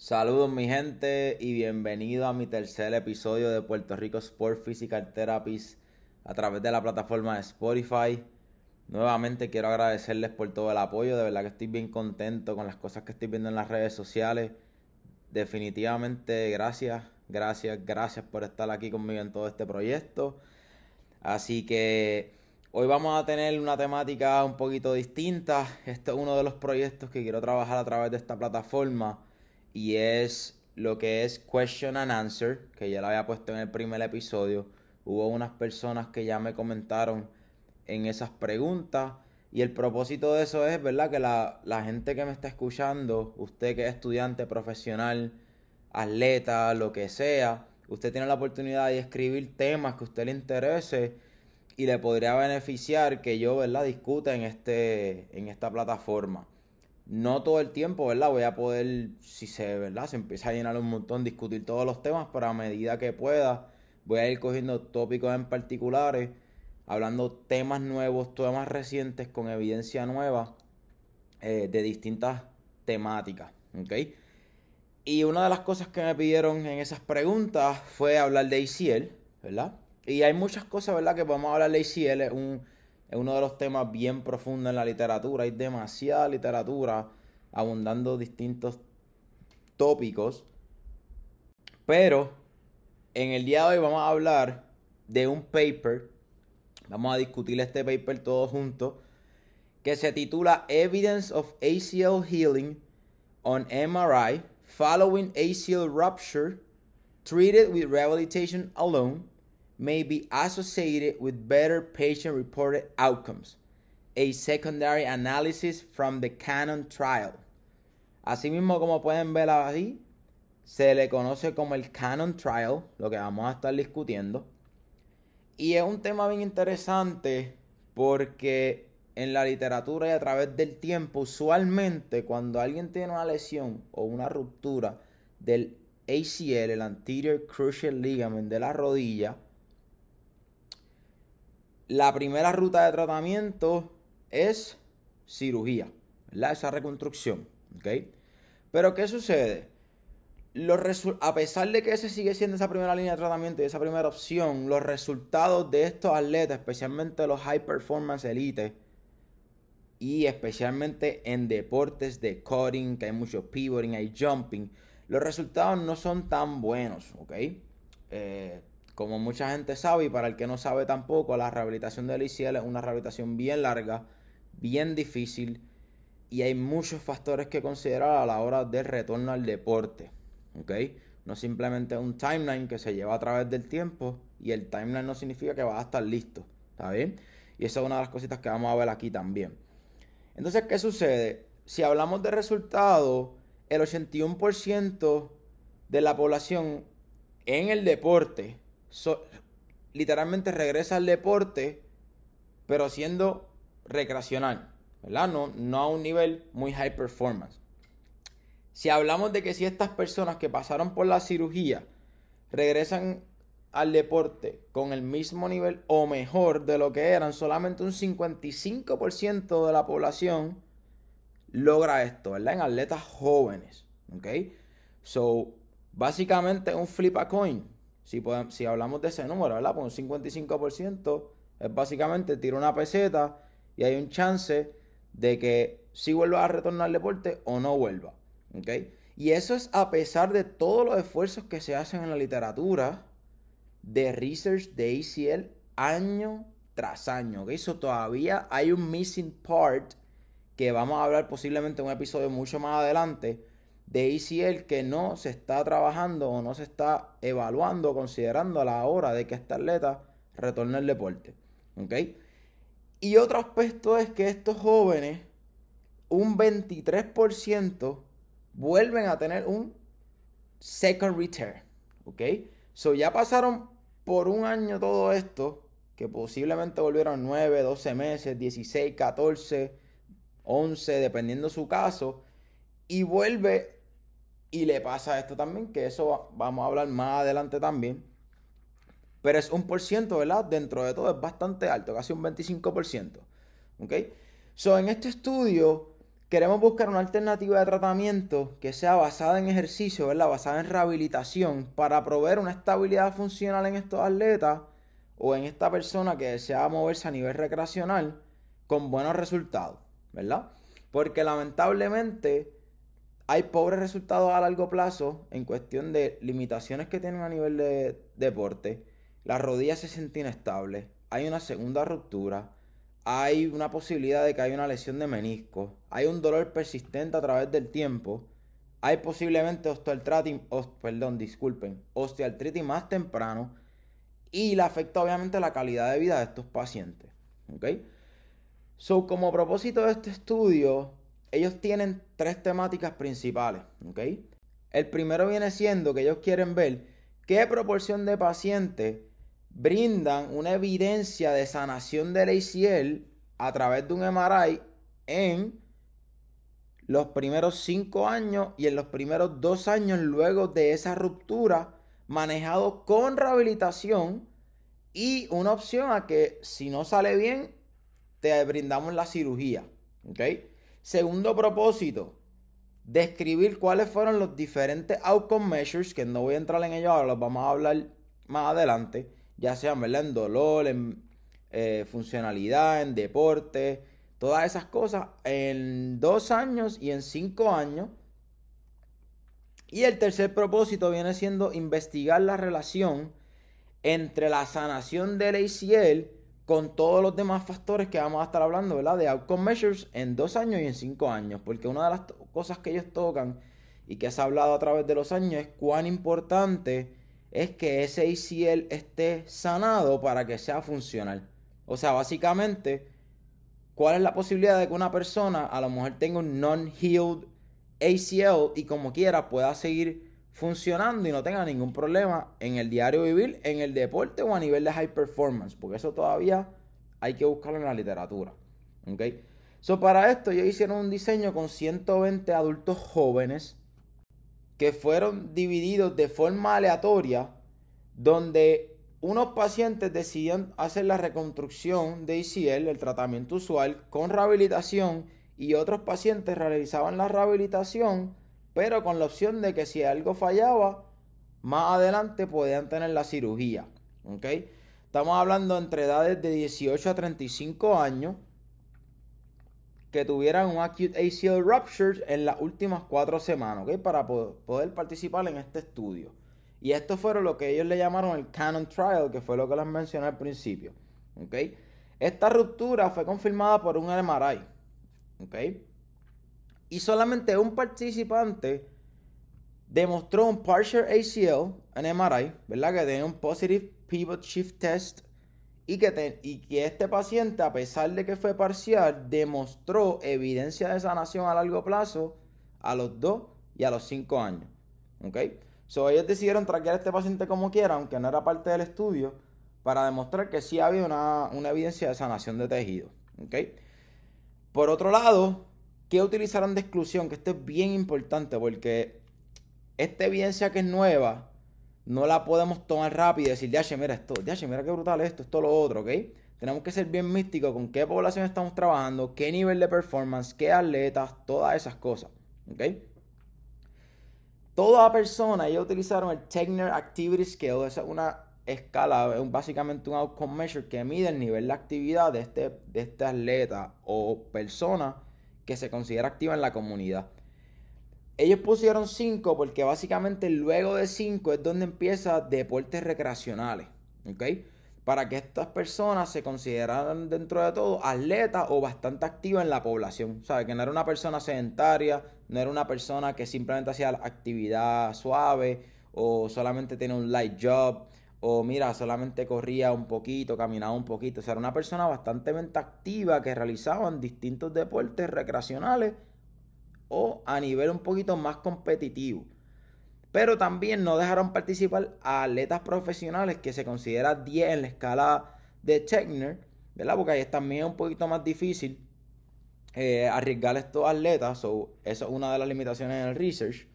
Saludos mi gente y bienvenido a mi tercer episodio de Puerto Rico Sport Physical Therapies a través de la plataforma de Spotify. Nuevamente quiero agradecerles por todo el apoyo, de verdad que estoy bien contento con las cosas que estoy viendo en las redes sociales. Definitivamente gracias, gracias, gracias por estar aquí conmigo en todo este proyecto. Así que hoy vamos a tener una temática un poquito distinta. Este es uno de los proyectos que quiero trabajar a través de esta plataforma y es lo que es question and answer, que ya lo había puesto en el primer episodio. Hubo unas personas que ya me comentaron en esas preguntas y el propósito de eso es, ¿verdad? Que la, la gente que me está escuchando, usted que es estudiante, profesional, atleta, lo que sea, usted tiene la oportunidad de escribir temas que a usted le interese y le podría beneficiar que yo, ¿verdad? Discuta en, este, en esta plataforma no todo el tiempo, ¿verdad? Voy a poder, si se, ¿verdad? Se empieza a llenar un montón, discutir todos los temas, pero a medida que pueda, voy a ir cogiendo tópicos en particulares, hablando temas nuevos, temas recientes, con evidencia nueva, eh, de distintas temáticas, ¿ok? Y una de las cosas que me pidieron en esas preguntas fue hablar de ACL, ¿verdad? Y hay muchas cosas, ¿verdad? Que podemos hablar de ACL, es un es uno de los temas bien profundos en la literatura. Hay demasiada literatura abundando distintos tópicos. Pero en el día de hoy vamos a hablar de un paper. Vamos a discutir este paper todos juntos. Que se titula Evidence of ACL Healing on MRI Following ACL Rupture Treated with Rehabilitation Alone may be associated with better patient reported outcomes. A secondary analysis from the Canon trial. Asimismo, como pueden ver ahí, se le conoce como el Canon trial, lo que vamos a estar discutiendo. Y es un tema bien interesante porque en la literatura y a través del tiempo, usualmente cuando alguien tiene una lesión o una ruptura del ACL, el anterior cruciate ligament de la rodilla, la primera ruta de tratamiento es cirugía, ¿verdad? Esa reconstrucción, ¿ok? Pero ¿qué sucede? a pesar de que ese sigue siendo esa primera línea de tratamiento y esa primera opción, los resultados de estos atletas, especialmente los high performance elite, y especialmente en deportes de cutting, que hay mucho pivoting, hay jumping, los resultados no son tan buenos, ¿ok? Eh, como mucha gente sabe y para el que no sabe tampoco, la rehabilitación del ICL es una rehabilitación bien larga, bien difícil y hay muchos factores que considerar a la hora del retorno al deporte. ¿Ok? No simplemente un timeline que se lleva a través del tiempo y el timeline no significa que va a estar listo. ¿Está bien? Y esa es una de las cositas que vamos a ver aquí también. Entonces, ¿qué sucede? Si hablamos de resultados, el 81% de la población en el deporte literalmente regresa al deporte, pero siendo recreacional, ¿verdad? No, no a un nivel muy high performance. Si hablamos de que si estas personas que pasaron por la cirugía regresan al deporte con el mismo nivel o mejor de lo que eran, solamente un 55% de la población logra esto, ¿verdad? En atletas jóvenes, ¿ok? So, básicamente un flip a coin. Si, hablamos de ese número, ¿verdad? Pues un 55% es básicamente tiro una peseta y hay un chance de que si vuelva a retornar al deporte o no vuelva. ¿Ok? Y eso es a pesar de todos los esfuerzos que se hacen en la literatura de research de ACL año tras año. ¿ok? Eso todavía hay un missing part que vamos a hablar posiblemente en un episodio mucho más adelante de ACL que no se está trabajando o no se está evaluando, considerando a la hora de que este atleta retorne al deporte. ¿Ok? Y otro aspecto es que estos jóvenes, un 23% vuelven a tener un second return. ¿Ok? So ya pasaron por un año todo esto, que posiblemente volvieron 9, 12 meses, 16, 14, 11, dependiendo su caso, y vuelve y le pasa esto también, que eso vamos a hablar más adelante también. Pero es un por ciento, ¿verdad? Dentro de todo es bastante alto, casi un 25%. ¿Ok? So, en este estudio queremos buscar una alternativa de tratamiento que sea basada en ejercicio, ¿verdad? Basada en rehabilitación para proveer una estabilidad funcional en estos atletas o en esta persona que desea moverse a nivel recreacional con buenos resultados, ¿verdad? Porque lamentablemente hay pobres resultados a largo plazo en cuestión de limitaciones que tienen a nivel de deporte. La rodilla se siente inestable, hay una segunda ruptura, hay una posibilidad de que haya una lesión de menisco, hay un dolor persistente a través del tiempo, hay posiblemente osteoartritis, perdón, disculpen, osteoartritis más temprano y le afecta obviamente la calidad de vida de estos pacientes. ¿Ok? So, como propósito de este estudio, ellos tienen tres temáticas principales. ¿Ok? El primero viene siendo que ellos quieren ver qué proporción de pacientes brindan una evidencia de sanación del ACL a través de un MRI en los primeros cinco años y en los primeros dos años luego de esa ruptura, manejado con rehabilitación y una opción a que si no sale bien, te brindamos la cirugía. Segundo propósito, describir cuáles fueron los diferentes outcome measures, que no voy a entrar en ellos ahora, los vamos a hablar más adelante ya sean en dolor, en eh, funcionalidad, en deporte, todas esas cosas en dos años y en cinco años. Y el tercer propósito viene siendo investigar la relación entre la sanación del ACL con todos los demás factores que vamos a estar hablando, ¿verdad? De outcome measures en dos años y en cinco años. Porque una de las cosas que ellos tocan y que se ha hablado a través de los años es cuán importante es que ese ACL esté sanado para que sea funcional. O sea, básicamente, ¿cuál es la posibilidad de que una persona a lo mejor tenga un non-healed ACL y como quiera pueda seguir funcionando y no tenga ningún problema en el diario vivir, en el deporte o a nivel de high performance? Porque eso todavía hay que buscarlo en la literatura. ¿Ok? So, para esto ellos hicieron un diseño con 120 adultos jóvenes que fueron divididos de forma aleatoria, donde unos pacientes decidían hacer la reconstrucción de ICL, el tratamiento usual, con rehabilitación, y otros pacientes realizaban la rehabilitación, pero con la opción de que si algo fallaba, más adelante podían tener la cirugía. Estamos hablando entre edades de 18 a 35 años que tuvieran un acute ACL rupture en las últimas cuatro semanas, ¿ok? Para poder participar en este estudio. Y esto fue lo que ellos le llamaron el Canon Trial, que fue lo que les mencioné al principio, ¿ok? Esta ruptura fue confirmada por un MRI, ¿ok? Y solamente un participante demostró un partial ACL en MRI, ¿verdad? Que tenía un positive pivot shift test y que, este paciente, a pesar de que fue parcial, demostró evidencia de sanación a largo plazo a los 2 y a los 5 años. ¿Ok? So, ellos decidieron traquear a este paciente como quiera, aunque no era parte del estudio, para demostrar que sí había una, una evidencia de sanación de tejido. ¿Ok? Por otro lado, ¿qué utilizaron de exclusión? Que esto es bien importante porque esta evidencia que es nueva no la podemos tomar rápido y decir, ya, mira esto, ya, mira qué brutal esto, esto, lo otro, ¿ok? Tenemos que ser bien místicos con qué población estamos trabajando, qué nivel de performance, qué atletas, todas esas cosas, ¿ok? Toda persona, ellos utilizaron el Techner Activity Scale, esa es una escala, es básicamente un outcome measure que mide el nivel de actividad de este, de este atleta o persona que se considera activa en la comunidad. Ellos pusieron 5 porque básicamente luego de 5 es donde empieza deportes recreacionales. ¿Ok? Para que estas personas se consideraran dentro de todo atletas o bastante activas en la población. ¿Sabes? Que no era una persona sedentaria, no era una persona que simplemente hacía actividad suave o solamente tenía un light job o mira, solamente corría un poquito, caminaba un poquito. O sea, era una persona bastante activa que realizaban distintos deportes recreacionales o a nivel un poquito más competitivo. Pero también no dejaron participar a atletas profesionales que se considera 10 en la escala de Techner, ¿verdad? Porque ahí es también un poquito más difícil eh, arriesgar a estos atletas. So, eso es una de las limitaciones en el research.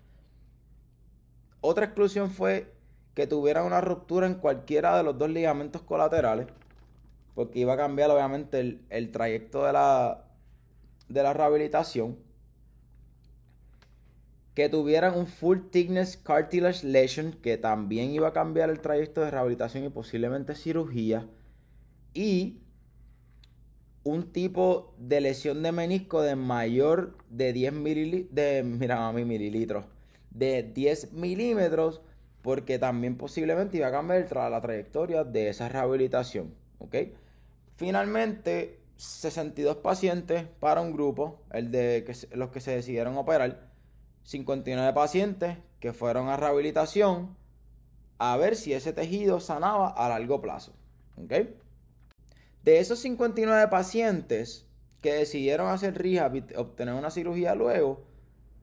Otra exclusión fue que tuvieran una ruptura en cualquiera de los dos ligamentos colaterales. Porque iba a cambiar obviamente el, el trayecto de la, de la rehabilitación. que tuvieran un full thickness cartilage lesion, que también iba a cambiar el trayecto de rehabilitación y posiblemente cirugía, y un tipo de lesión de menisco de mayor de 10 mililitros, de, mira, mililitros, de 10 milímetros, porque también posiblemente iba a cambiar la trayectoria de esa rehabilitación, ¿ok? Finalmente, 62 pacientes para un grupo, el de los que se decidieron operar, 59 pacientes que fueron a rehabilitación a ver si ese tejido sanaba a largo plazo. De esos 59 pacientes que decidieron hacer rehab y obtener una cirugía luego,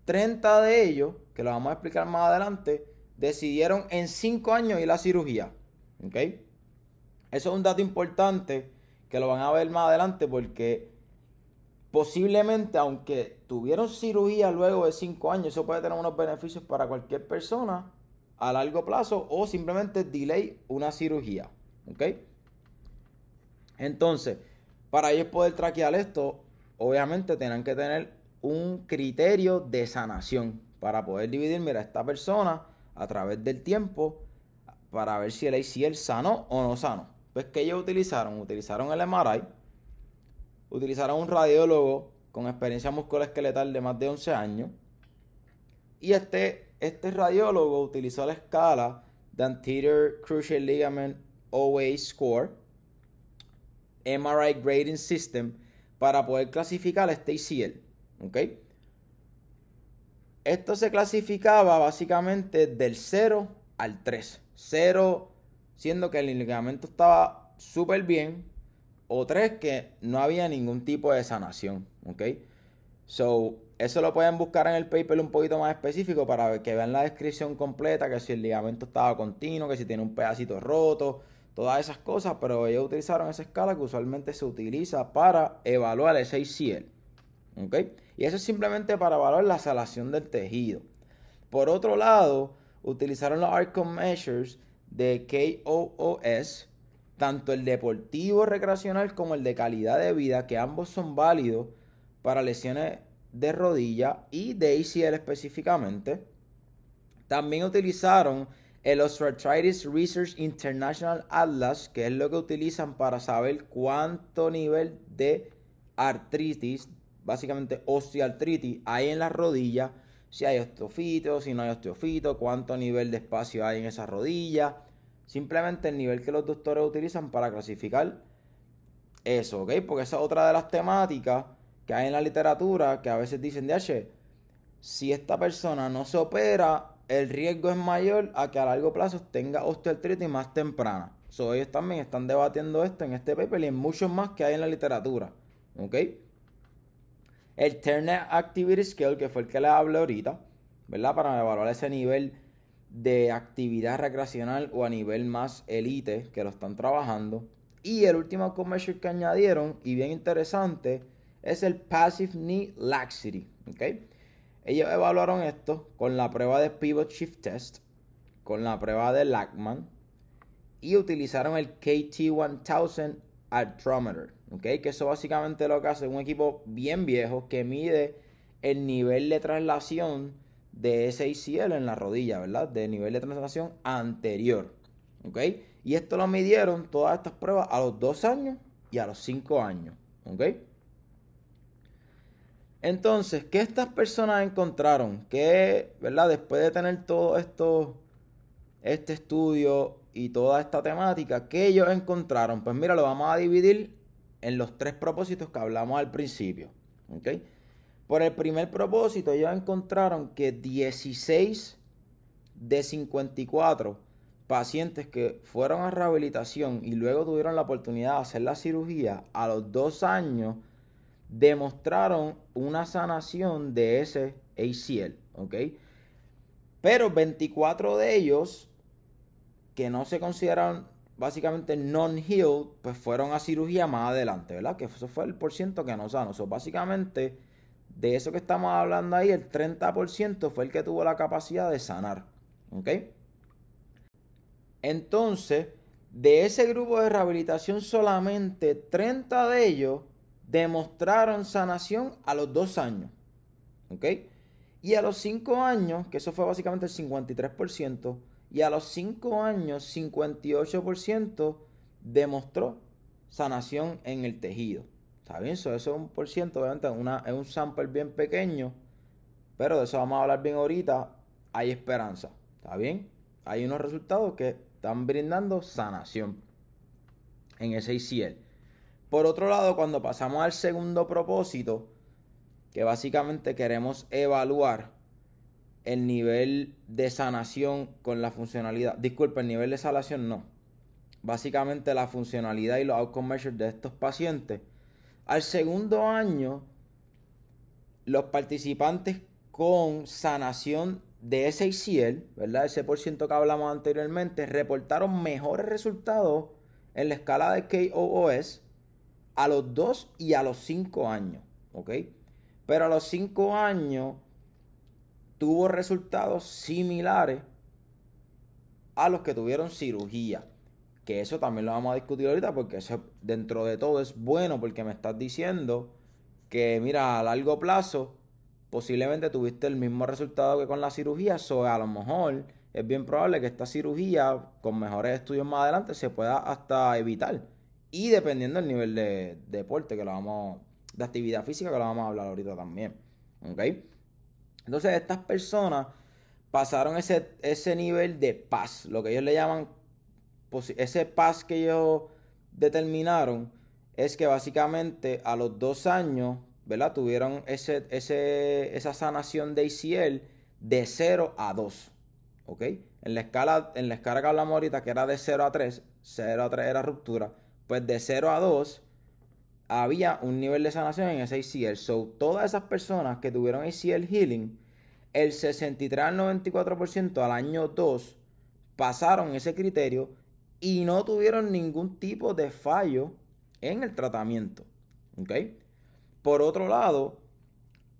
30 de ellos, que lo vamos a explicar más adelante, decidieron en 5 años ir a cirugía. Eso es un dato importante que lo van a ver más adelante porque posiblemente, aunque tuvieron cirugía luego de 5 años, eso puede tener unos beneficios para cualquier persona a largo plazo o simplemente delay una cirugía. Entonces, para ellos poder traquear esto, obviamente tienen que tener un criterio de sanación para poder dividir, mira, esta persona a través del tiempo para ver si el ACL sano o no sano. Pues que ellos utilizaron, utilizaron el MRI, utilizaron un radiólogo con experiencia musculoesqueletal de más de 11 años. Y este, este radiólogo utilizó la escala de Anterior Cruciate Ligament OA Score, MRI Grading System, para poder clasificar este ACL. ¿Ok? Esto se clasificaba básicamente del 0 al 3. 0 siendo que el ligamento estaba súper bien, o tres, que no había ningún tipo de sanación. ¿Ok? So, eso lo pueden buscar en el paper un poquito más específico para que vean la descripción completa, que si el ligamento estaba continuo, que si tiene un pedacito roto, todas esas cosas, pero ellos utilizaron esa escala que usualmente se utiliza para evaluar ese ACL. ¿Ok? Y eso es simplemente para evaluar la salación del tejido. Por otro lado, utilizaron los outcome measures de KOOS tanto el deportivo recreacional como el de calidad de vida, que ambos son válidos para lesiones de rodilla y de ACL específicamente. También utilizaron el Osteoarthritis Research International Atlas, que es lo que utilizan para saber cuánto nivel de artritis, básicamente osteoartritis, hay en la rodilla, si hay osteofito, si no hay osteofito, cuánto nivel de espacio hay en esa rodilla Simplemente el nivel que los doctores utilizan para clasificar eso, ¿ok? Porque esa es otra de las temáticas que hay en la literatura que a veces dicen, si esta persona no se opera, el riesgo es mayor a que a largo plazo tenga osteoartritis más temprana. So, ellos también están debatiendo esto en este paper y en muchos más que hay en la literatura. ¿Ok? El Turner Activity Scale, que fue el que les hablé ahorita, ¿verdad? Para evaluar ese nivel de actividad recreacional o a nivel más elite que lo están trabajando. Y el último measure que añadieron, y bien interesante, es el Passive Knee Laxity. ¿okay? Ellos evaluaron esto con la prueba de Pivot Shift Test, con la prueba de Lackman y utilizaron el KT1000 Arthrometer. ¿Okay? Que eso básicamente lo que hace un equipo bien viejo que mide el nivel de traslación de ese ACL en la rodilla, ¿verdad? De nivel de translación anterior. ¿Ok? Y esto lo midieron todas estas pruebas a los 2 años y a los 5 años. ¿Ok? Entonces, ¿qué estas personas encontraron? Que, ¿verdad? Después de tener todo esto, este estudio y toda esta temática, ¿qué ellos encontraron? Pues mira, lo vamos a dividir en los tres propósitos que hablamos al principio. ¿Ok? Por el primer propósito, ellos encontraron que 16 de 54 pacientes que fueron a rehabilitación y luego tuvieron la oportunidad de hacer la cirugía a los dos años demostraron una sanación de ese ACL. Pero 24 de ellos que no se consideraron básicamente non-healed, pues fueron a cirugía más adelante, ¿verdad? Que eso fue el porciento que no sano. O básicamente de eso que estamos hablando ahí, el 30% fue el que tuvo la capacidad de sanar. ¿Ok? Entonces, de ese grupo de rehabilitación, solamente 30 de ellos demostraron sanación a los dos años. ¿Ok? Y a los 5 años, que eso fue básicamente el 53%, y a los 5 años 58% demostró sanación en el tejido. ¿Está bien? Eso, es un por ciento, obviamente es un sample bien pequeño, pero de eso vamos a hablar bien ahorita. Hay esperanza. ¿Está bien? Hay unos resultados que están brindando sanación en ese ICL. Por otro lado, cuando pasamos al segundo propósito, que básicamente queremos evaluar el nivel de sanación con la funcionalidad. Disculpe, el nivel de sanación no. Básicamente la funcionalidad y los outcome measures de estos pacientes. Al segundo año, los participantes con sanación de ese ICL, ¿verdad? Ese por ciento que hablamos anteriormente, reportaron mejores resultados en la escala de KOOS a los 2 y a los 5 años, ¿ok? Pero a los 5 años tuvo resultados similares a los que tuvieron cirugía. Que eso también lo vamos a discutir ahorita porque eso dentro de todo es bueno porque me estás diciendo que mira, a largo plazo posiblemente tuviste el mismo resultado que con la cirugía, o a lo mejor es bien probable que esta cirugía con mejores estudios más adelante se pueda hasta evitar. Y dependiendo del nivel de, deporte que lo vamos, de actividad física que lo vamos a hablar ahorita también. ¿Ok? Entonces estas personas pasaron ese, ese nivel de paz, lo que ellos le llaman, ese paz que ellos determinaron es que básicamente a los dos años, ¿verdad? Tuvieron ese, ese, esa sanación de ACL de 0 a 2, ¿ok? En la, escala, en la escala que hablamos ahorita, que era de 0 a 3, 0 a 3 era ruptura, pues de 0 a 2 había un nivel de sanación en ese ACL. So, todas esas personas que tuvieron ACL healing, el 63 al 94% al año 2 pasaron ese criterio y no tuvieron ningún tipo de fallo en el tratamiento. Por otro lado,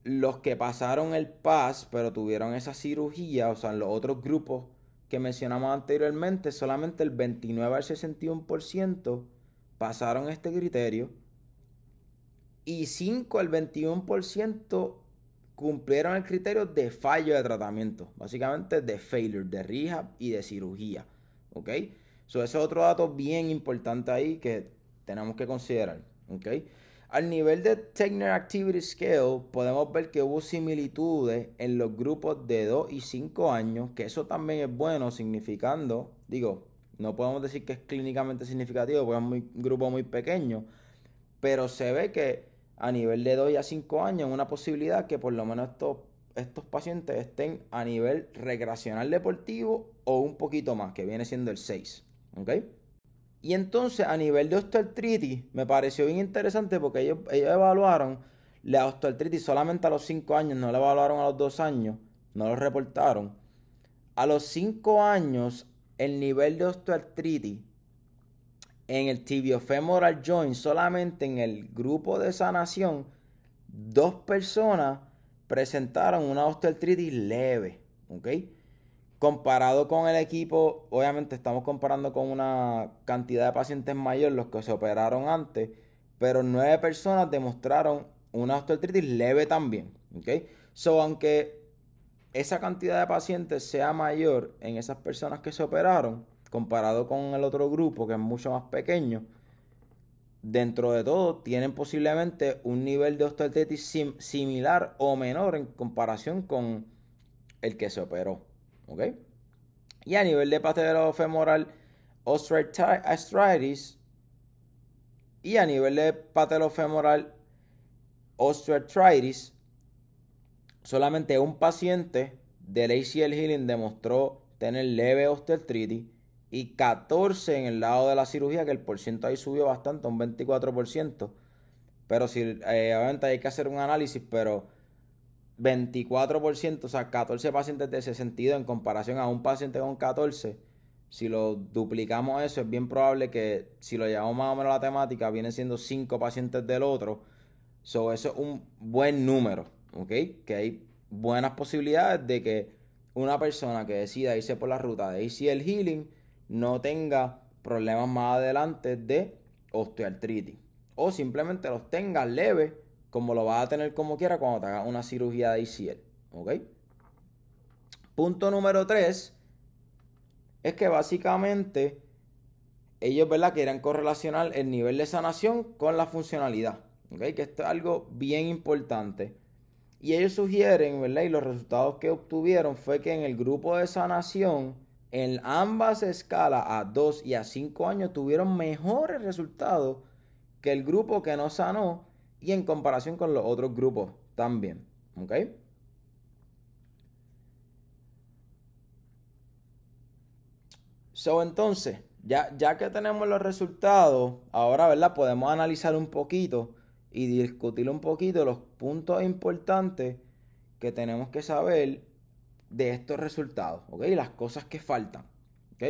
los que pasaron el PAS pero tuvieron esa cirugía, o sea, en los otros grupos que mencionamos anteriormente, solamente el 29 al 61% pasaron este criterio y 5 al 21% cumplieron el criterio de fallo de tratamiento, básicamente de failure, de rehab y de cirugía. ¿Ok? So, ese es otro dato bien importante ahí que tenemos que considerar. ¿Ok? Al nivel de Techner Activity Scale, podemos ver que hubo similitudes en los grupos de 2 y 5 años, que eso también es bueno, significando, digo, no podemos decir que es clínicamente significativo porque es un grupo muy pequeño, pero se ve que a nivel de 2 a 5 años una posibilidad que por lo menos estos, estos pacientes estén a nivel recreacional deportivo o un poquito más, que viene siendo el 6. ¿Ok? Y entonces a nivel de osteoartritis me pareció bien interesante porque ellos, ellos evaluaron la osteoartritis solamente a los 5 años, no la evaluaron a los 2 años, no lo reportaron. A los 5 años el nivel de osteoartritis en el tibiofemoral joint, solamente en el grupo de sanación, dos personas presentaron una osteoartritis leve, ¿ok? Comparado con el equipo, obviamente estamos comparando con una cantidad de pacientes mayor, los que se operaron antes, pero nueve personas demostraron una osteoartritis leve también, ¿ok? So, aunque esa cantidad de pacientes sea mayor en esas personas que se operaron, comparado con el otro grupo que es mucho más pequeño, dentro de todo tienen posiblemente un nivel de osteoartritis similar o menor en comparación con el que se operó. ¿Ok? Y a nivel de patelofemoral osteoarthritis y a nivel de patelofemoral osteoarthritis, solamente un paciente del ACL healing demostró tener leve osteoartritis y 14 en el lado de la cirugía, que el porciento ahí subió bastante, un 24%. Pero si, eh, obviamente hay que hacer un análisis, pero 24%, o sea, 14 pacientes de ese sentido en comparación a un paciente con 14, si lo duplicamos eso, es bien probable que si lo llevamos más o menos a la temática, vienen siendo 5 pacientes del otro. So, eso es un buen número, ¿ok? Que hay buenas posibilidades de que una persona que decida irse por la ruta de ACL Healing no tenga problemas más adelante de osteoartritis. O simplemente los tenga leves, como lo vas a tener como quiera cuando te hagas una cirugía de ACL. ¿Ok? Punto número 3 es que básicamente ellos, ¿verdad? Querían correlacionar el nivel de sanación con la funcionalidad. ¿Ok? Que esto es algo bien importante. Y ellos sugieren, ¿verdad? Y los resultados que obtuvieron fue que en el grupo de sanación, en ambas escalas, a 2 y a 5 años, tuvieron mejores resultados que el grupo que no sanó y en comparación con los otros grupos también. ¿Ok? So, entonces, ya, ya que tenemos los resultados, ahora, ¿verdad? Podemos analizar un poquito y discutir un poquito los puntos importantes que tenemos que saber de estos resultados, ¿ok? Las cosas que faltan, ¿ok?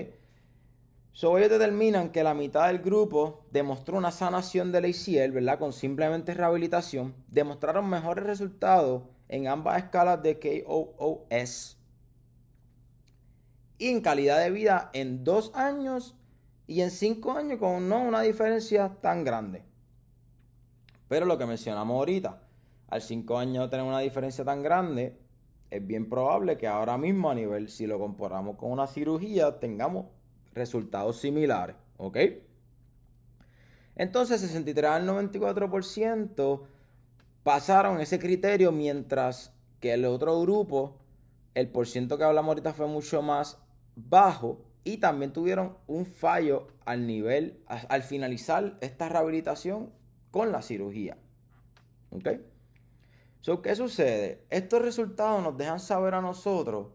So, ellos determinan que la mitad del grupo demostró una sanación del ACL, ¿verdad? Con simplemente rehabilitación. Demostraron mejores resultados en ambas escalas de KOOS. Y en calidad de vida en dos años y en cinco años con no una diferencia tan grande. Pero lo que mencionamos ahorita, al cinco años tener una diferencia tan grande, es bien probable que ahora mismo a nivel, si lo comparamos con una cirugía, tengamos resultados similares, ¿ok? Entonces 63 al 94% pasaron ese criterio mientras que el otro grupo, el porciento que hablamos ahorita fue mucho más bajo y también tuvieron un fallo al nivel, al finalizar esta rehabilitación con la cirugía. ¿Ok? So, ¿Qué sucede? Estos resultados nos dejan saber a nosotros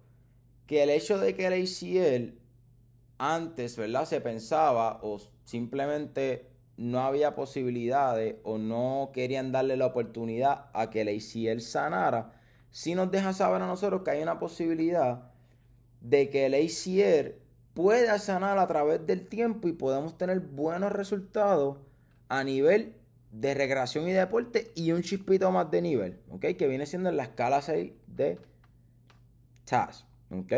que el hecho de que el ACL antes, ¿verdad? Se pensaba o simplemente no había posibilidades o no querían darle la oportunidad a que el ACL sanara, sí nos deja saber a nosotros que hay una posibilidad de que el ACL pueda sanar a través del tiempo y podemos tener buenos resultados a nivel de recreación y deporte y un chispito más de nivel, ¿ok? Que viene siendo en la escala 6 de TAS, ¿ok?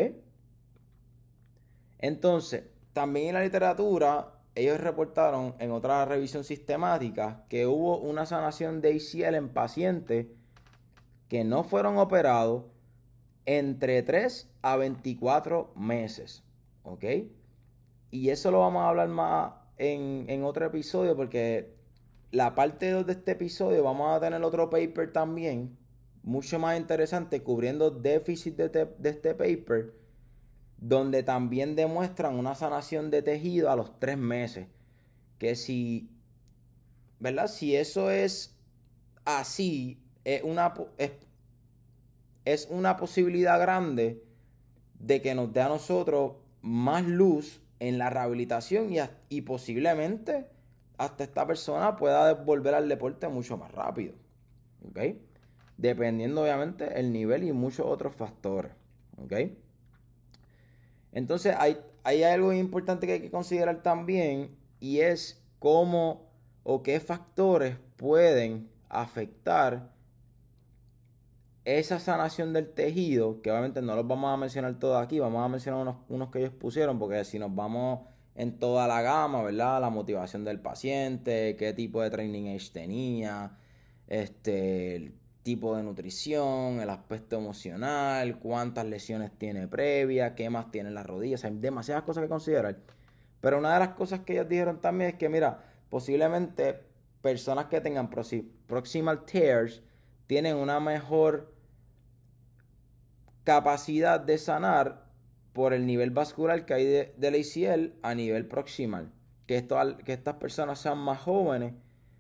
Entonces, también en la literatura, ellos reportaron en otra revisión sistemática que hubo una sanación de ACL en pacientes que no fueron operados entre 3 a 24 meses, ¿ok? Y eso lo vamos a hablar más en, en otro episodio porque la parte 2 de este episodio vamos a tener otro paper también, mucho más interesante, cubriendo déficit de, este paper, donde también demuestran una sanación de tejido a los tres meses. Que si, ¿verdad? Si eso es así, es una, es, una posibilidad grande de que nos dé a nosotros más luz en la rehabilitación y posiblemente hasta esta persona pueda volver al deporte mucho más rápido. ¿Ok? Dependiendo obviamente el nivel y muchos otros factores. ¿Ok? Entonces hay, hay algo importante que hay que considerar también y es cómo o qué factores pueden afectar esa sanación del tejido, que obviamente no los vamos a mencionar todos aquí, vamos a mencionar unos, unos que ellos pusieron, porque si nos vamos en toda la gama, ¿verdad? La motivación del paciente, qué tipo de training age tenía, este, el tipo de nutrición, el aspecto emocional, cuántas lesiones tiene previa, qué más tiene en las rodillas, hay demasiadas cosas que considerar. Pero una de las cosas que ellos dijeron también es que, mira, posiblemente personas que tengan proximal tears tienen una mejor capacidad de sanar por el nivel vascular que hay de, del ACL a nivel proximal. Que, estas personas sean más jóvenes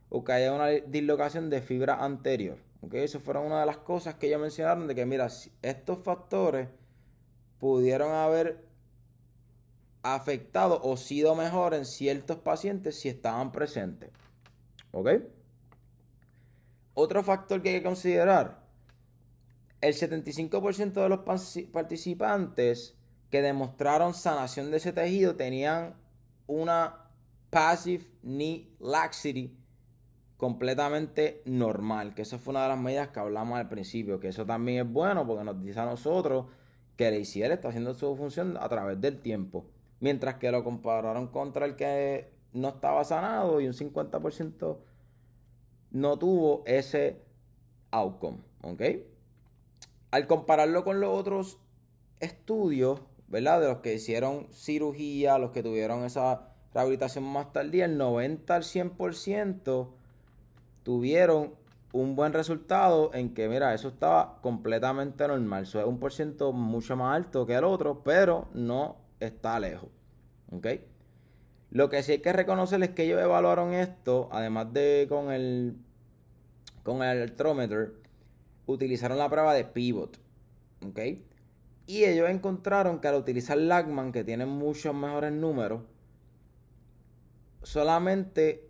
o que haya una dislocación de fibra anterior. ¿okay? Eso fueron una de las cosas que ellos mencionaron de que, mira, estos factores pudieron haber afectado o sido mejor en ciertos pacientes si estaban presentes. ¿Ok? Otro factor que hay que considerar. El 75% de los participantes que demostraron sanación de ese tejido tenían una passive knee laxity completamente normal, que esa fue una de las medidas que hablamos al principio, que eso también es bueno porque nos dice a nosotros que el ACL está haciendo su función a través del tiempo, mientras que lo compararon contra el que no estaba sanado y un 50% no tuvo ese outcome, ¿ok? al compararlo con los otros estudios, ¿verdad? De los que hicieron cirugía, los que tuvieron esa rehabilitación más tardía, el 90 al 100% tuvieron un buen resultado en que, mira, eso estaba completamente normal. Eso es un por ciento mucho más alto que el otro, pero no está lejos. ¿Ok? Lo que sí hay que reconocer es que ellos evaluaron esto, además de con el con el utilizaron la prueba de pivot. ¿Ok? Y ellos encontraron que al utilizar Lagman, que tiene muchos mejores números, solamente,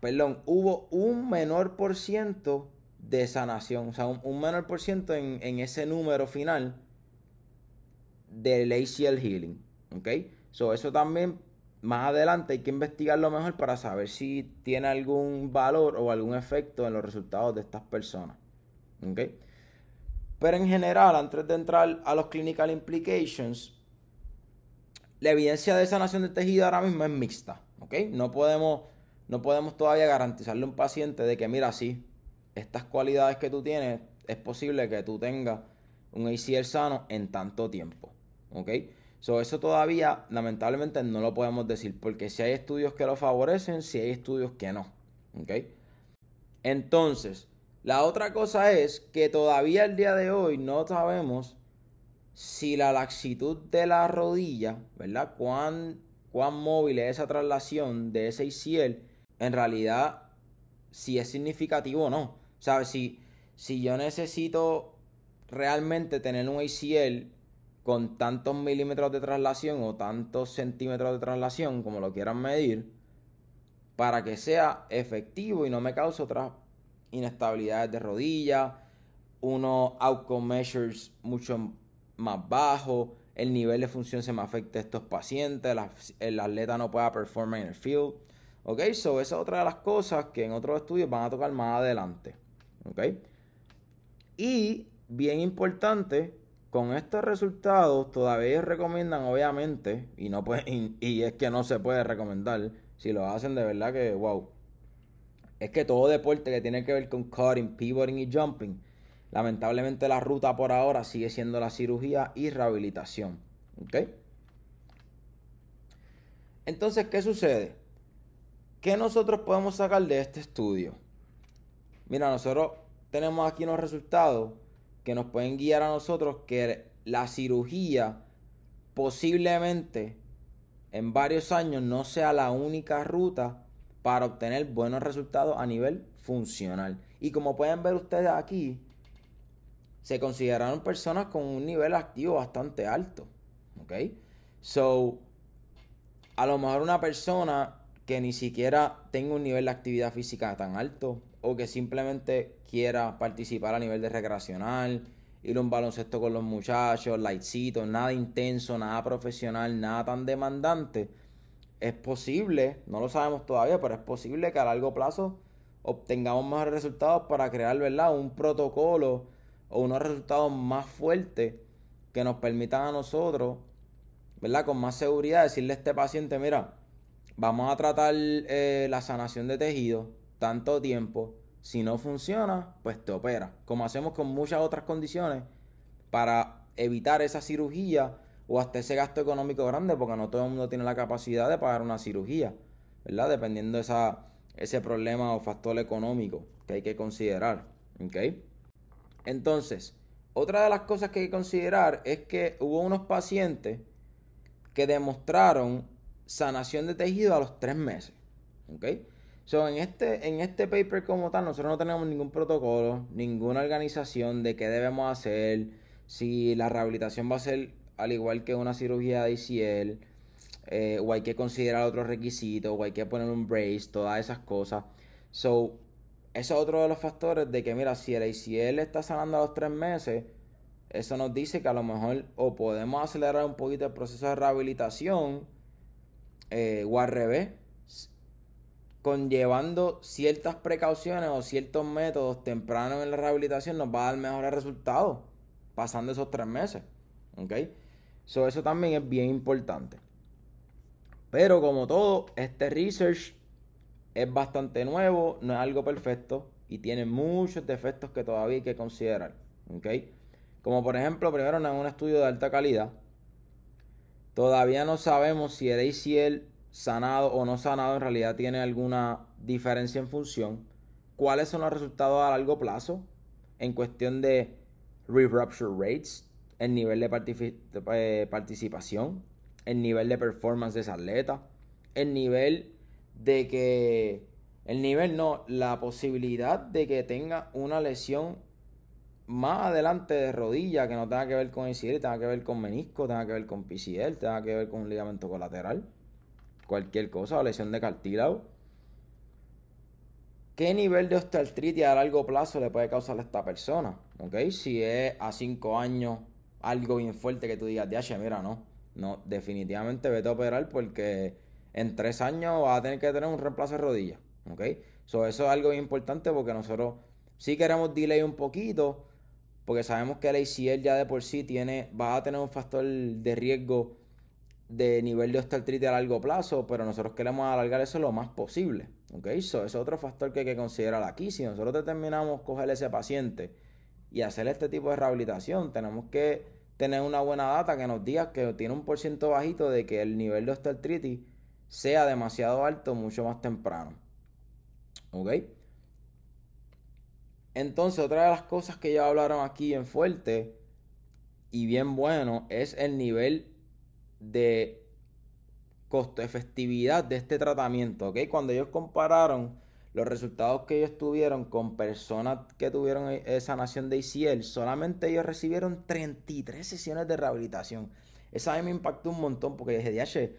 perdón, hubo un menor por ciento de sanación. O sea, un, menor por ciento en, en, ese número final del ACL healing. ¿Ok? So, eso también más adelante hay que investigarlo mejor para saber si tiene algún valor o algún efecto en los resultados de estas personas. ¿Ok? Pero en general, antes de entrar a los clinical implications, la evidencia de sanación de tejido ahora mismo es mixta. ¿ok? No podemos, no podemos todavía garantizarle a un paciente de que, mira, sí, estas cualidades que tú tienes, es posible que tú tengas un ACL sano en tanto tiempo. ¿Ok? So, eso todavía, lamentablemente, no lo podemos decir, porque si hay estudios que lo favorecen, si hay estudios que no. ¿Ok? Entonces, la otra cosa es que todavía el día de hoy no sabemos si la laxitud de la rodilla, ¿verdad? Cuán, cuán móvil es esa traslación de ese ICL, en realidad, si es significativo o no. ¿Sabes? Si, si yo necesito realmente tener un ACL con tantos milímetros de traslación o tantos centímetros de traslación, como lo quieran medir, para que sea efectivo y no me cause otras inestabilidades de rodilla, unos outcome measures mucho más bajos, el nivel de función se me afecta a estos pacientes, el atleta no pueda performar en el field. Ok, so esa es otra de las cosas que en otros estudios van a tocar más adelante. Ok, y bien importante, con estos resultados todavía ellos recomiendan, obviamente, y no pueden, y es que no se puede recomendar, si lo hacen de verdad que wow es que todo deporte que tiene que ver con cutting, pivoting y jumping, lamentablemente la ruta por ahora sigue siendo la cirugía y rehabilitación. ¿Ok? Entonces, ¿qué sucede? ¿Qué nosotros podemos sacar de este estudio? Mira, nosotros tenemos aquí unos resultados que nos pueden guiar a nosotros que la cirugía posiblemente en varios años no sea la única ruta para obtener buenos resultados a nivel funcional. Y como pueden ver ustedes aquí, se consideraron personas con un nivel activo bastante alto. ¿Ok? So, a lo mejor una persona que ni siquiera tenga un nivel de actividad física tan alto o que simplemente quiera participar a nivel de recreacional, ir a un baloncesto con los muchachos, lightcito, nada intenso, nada profesional, nada tan demandante es posible, no lo sabemos todavía, pero es posible que a largo plazo obtengamos mejores resultados para crear, ¿verdad? Un protocolo o unos resultados más fuertes que nos permitan a nosotros, ¿verdad? Con más seguridad decirle a este paciente, mira, vamos a tratar eh, la sanación de tejido tanto tiempo. Si no funciona, pues te opera. Como hacemos con muchas otras condiciones para evitar esa cirugía o hasta ese gasto económico grande, porque no todo el mundo tiene la capacidad de pagar una cirugía, ¿verdad? Dependiendo de esa, ese problema o factor económico que hay que considerar, ¿ok? Entonces, otra de las cosas que hay que considerar es que hubo unos pacientes que demostraron sanación de tejido a los tres meses, ¿ok? So, en, este, en este paper como tal, nosotros no tenemos ningún protocolo, ninguna organización de qué debemos hacer, si la rehabilitación va a ser al igual que una cirugía de ACL, eh, o hay que considerar otros requisitos, o hay que poner un brace, todas esas cosas. So, eso es otro de los factores de que, mira, si el ACL está sanando a los tres meses, eso nos dice que a lo mejor o podemos acelerar un poquito el proceso de rehabilitación, eh, o al revés, conllevando ciertas precauciones o ciertos métodos tempranos en la rehabilitación nos va a dar mejores resultados pasando esos tres meses. ¿Ok? So, eso también es bien importante. Pero como todo, este research es bastante nuevo, no es algo perfecto y tiene muchos defectos que todavía hay que considerar. ¿ok? Como por ejemplo, primero en un estudio de alta calidad, todavía no sabemos si el ACL sanado o no sanado en realidad tiene alguna diferencia en función. ¿Cuáles son los resultados a largo plazo en cuestión de re-rupture rates, el nivel de eh, participación, el nivel de performance de ese atleta, el nivel de que, el nivel no, la posibilidad de que tenga una lesión más adelante de rodilla que no tenga que ver con ACL, tenga que ver con menisco, tenga que ver con PCL, tenga que ver con un ligamento colateral, cualquier cosa, o lesión de cartílago. ¿Qué nivel de osteoartritis a largo plazo le puede causar a esta persona? ¿Ok? Si es a 5 años algo bien fuerte que tú digas, de mira, no, no, definitivamente vete a operar porque en 3 años vas a tener que tener un reemplazo de rodilla. ¿Ok? eso es algo bien importante porque nosotros sí queremos delay un poquito porque sabemos que el ACL ya de por sí tiene, va a tener un factor de riesgo de nivel de osteoartritis a largo plazo, pero nosotros queremos alargar eso lo más posible. ¿Ok? Eso es otro factor que hay que considerar aquí. Si nosotros determinamos coger ese paciente y hacer este tipo de rehabilitación, tenemos que tener una buena data que nos diga que tiene un por ciento bajito de que el nivel de osteoartritis sea demasiado alto mucho más temprano. ¿Ok? Entonces, otra de las cosas que ya hablaron aquí en fuerte y bien bueno es el nivel de costo-efectividad de este tratamiento. ¿ok? Cuando ellos compararon los resultados que ellos tuvieron con personas que tuvieron esa nación de ICL, solamente ellos recibieron 33 sesiones de rehabilitación. Esa a mí me impactó un montón porque dije, H,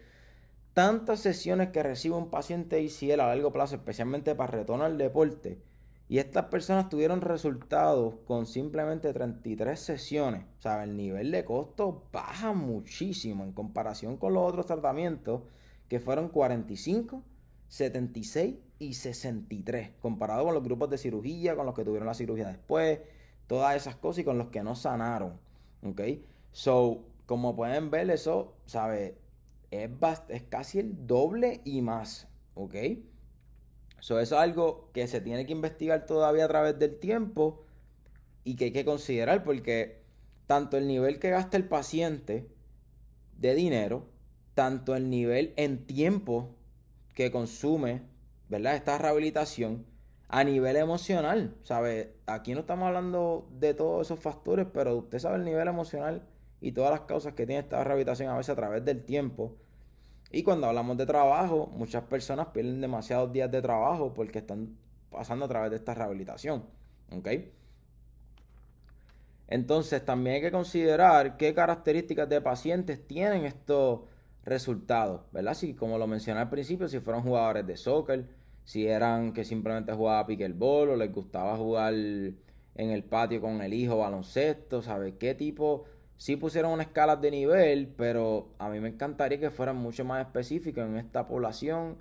tantas sesiones que recibe un paciente de ICL a largo plazo, especialmente para retornar al deporte y estas personas tuvieron resultados con simplemente 33 sesiones. O sea, el nivel de costo baja muchísimo en comparación con los otros tratamientos que fueron 45, 76 y 63. Comparado con los grupos de cirugía, con los que tuvieron la cirugía después, todas esas cosas y con los que no sanaron. ¿Ok? So, como pueden ver, eso, ¿sabe? Es, es casi el doble y más. ¿Ok? eso es algo que se tiene que investigar todavía a través del tiempo y que hay que considerar porque tanto el nivel que gasta el paciente de dinero, tanto el nivel en tiempo que consume, ¿verdad? Esta rehabilitación a nivel emocional, ¿sabe? Aquí no estamos hablando de todos esos factores, pero usted sabe el nivel emocional y todas las causas que tiene esta rehabilitación a veces a través del tiempo y cuando hablamos de trabajo, muchas personas pierden demasiados días de trabajo porque están pasando a través de esta rehabilitación. ¿Ok? Entonces también hay que considerar qué características de pacientes tienen estos resultados, ¿verdad? Si, como lo mencioné al principio, si fueron jugadores de soccer, si eran que simplemente jugaba pickleball o les gustaba jugar en el patio con el hijo baloncesto, ¿sabes? ¿Qué tipo sí pusieron una escala de nivel, pero a mí me encantaría que fueran mucho más específicos en esta población,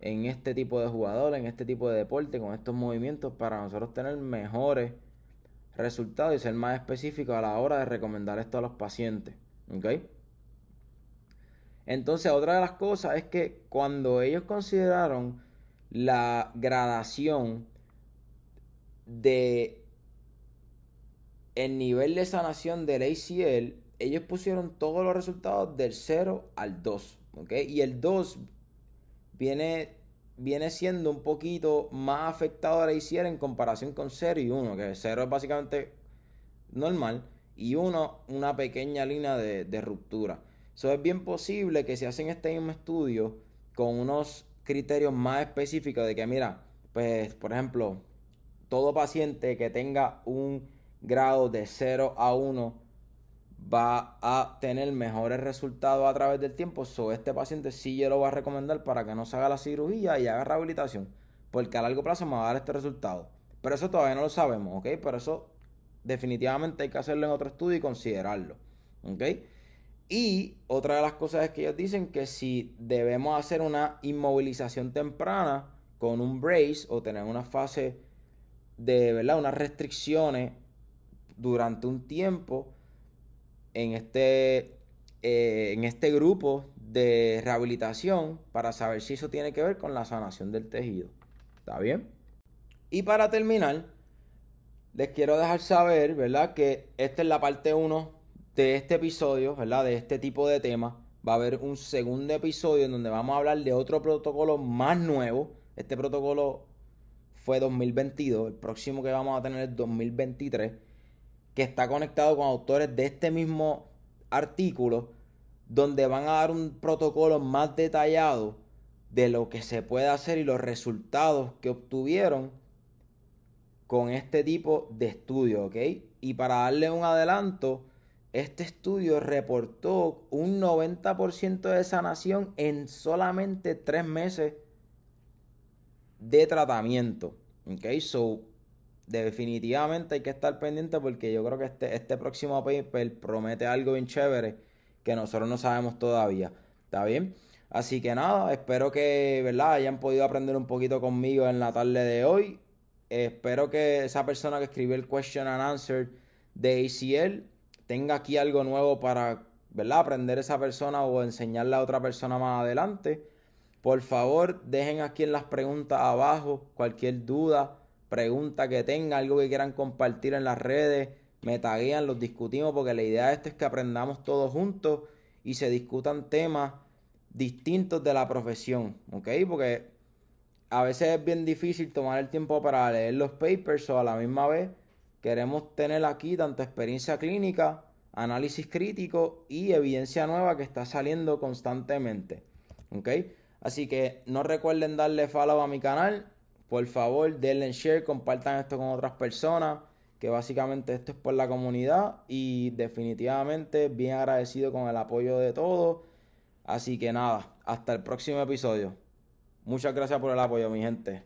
en este tipo de jugadores, en este tipo de deporte, con estos movimientos, para nosotros tener mejores resultados y ser más específicos a la hora de recomendar esto a los pacientes. ¿Ok? Entonces, otra de las cosas es que cuando ellos consideraron la gradación de el nivel de sanación del ACL, ellos pusieron todos los resultados del 0 al 2. ¿ok? Y el 2 viene, viene siendo un poquito más afectado al ACL en comparación con 0 y 1, que 0 es básicamente normal y 1 una pequeña línea de, ruptura. Eso es bien posible que se hacen este mismo estudio con unos criterios más específicos de que, mira, pues, por ejemplo, todo paciente que tenga un grado de 0 a 1 va a tener mejores resultados a través del tiempo. So, este paciente sí yo lo voy a recomendar para que no se haga la cirugía y haga rehabilitación. Porque a largo plazo me va a dar este resultado. Pero eso todavía no lo sabemos, ¿ok? Pero eso definitivamente hay que hacerlo en otro estudio y considerarlo, ¿ok? Y otra de las cosas es que ellos dicen que si debemos hacer una inmovilización temprana con un brace o tener una fase de, ¿verdad? Unas restricciones durante un tiempo en este, eh, en este grupo de rehabilitación para saber si eso tiene que ver con la sanación del tejido. ¿Está bien? Y para terminar, les quiero dejar saber, ¿verdad? Que esta es la parte 1 de este episodio, ¿verdad? De este tipo de temas. Va a haber un segundo episodio en donde vamos a hablar de otro protocolo más nuevo. Este protocolo fue 2022, el próximo que vamos a tener es 2023, que está conectado con autores de este mismo artículo, donde van a dar un protocolo más detallado de lo que se puede hacer y los resultados que obtuvieron con este tipo de estudio, ¿ok? Y para darle un adelanto, este estudio reportó un 90% de sanación en solamente tres meses de tratamiento, ¿ok? So, definitivamente hay que estar pendiente porque yo creo que este, este próximo paper promete algo bien chévere que nosotros no sabemos todavía, ¿está bien? Así que nada, espero que, ¿verdad? Hayan podido aprender un poquito conmigo en la tarde de hoy espero que esa persona que escribió el question and answer de ACL tenga aquí algo nuevo para, ¿verdad? Aprender esa persona o enseñarle a otra persona más adelante. Por favor, dejen aquí en las preguntas abajo cualquier duda, pregunta que tengan, algo que quieran compartir en las redes, me taguean, los discutimos, porque la idea de esto es que aprendamos todos juntos y se discutan temas distintos de la profesión, ¿ok? Porque a veces es bien difícil tomar el tiempo para leer los papers o a la misma vez queremos tener aquí tanto experiencia clínica, análisis crítico y evidencia nueva que está saliendo constantemente. ¿Ok? Así que no recuerden darle follow a mi canal. Por favor, denle share, compartan esto con otras personas. Que básicamente esto es por la comunidad. Y definitivamente bien agradecido con el apoyo de todos. Así que nada, hasta el próximo episodio. Muchas gracias por el apoyo, mi gente.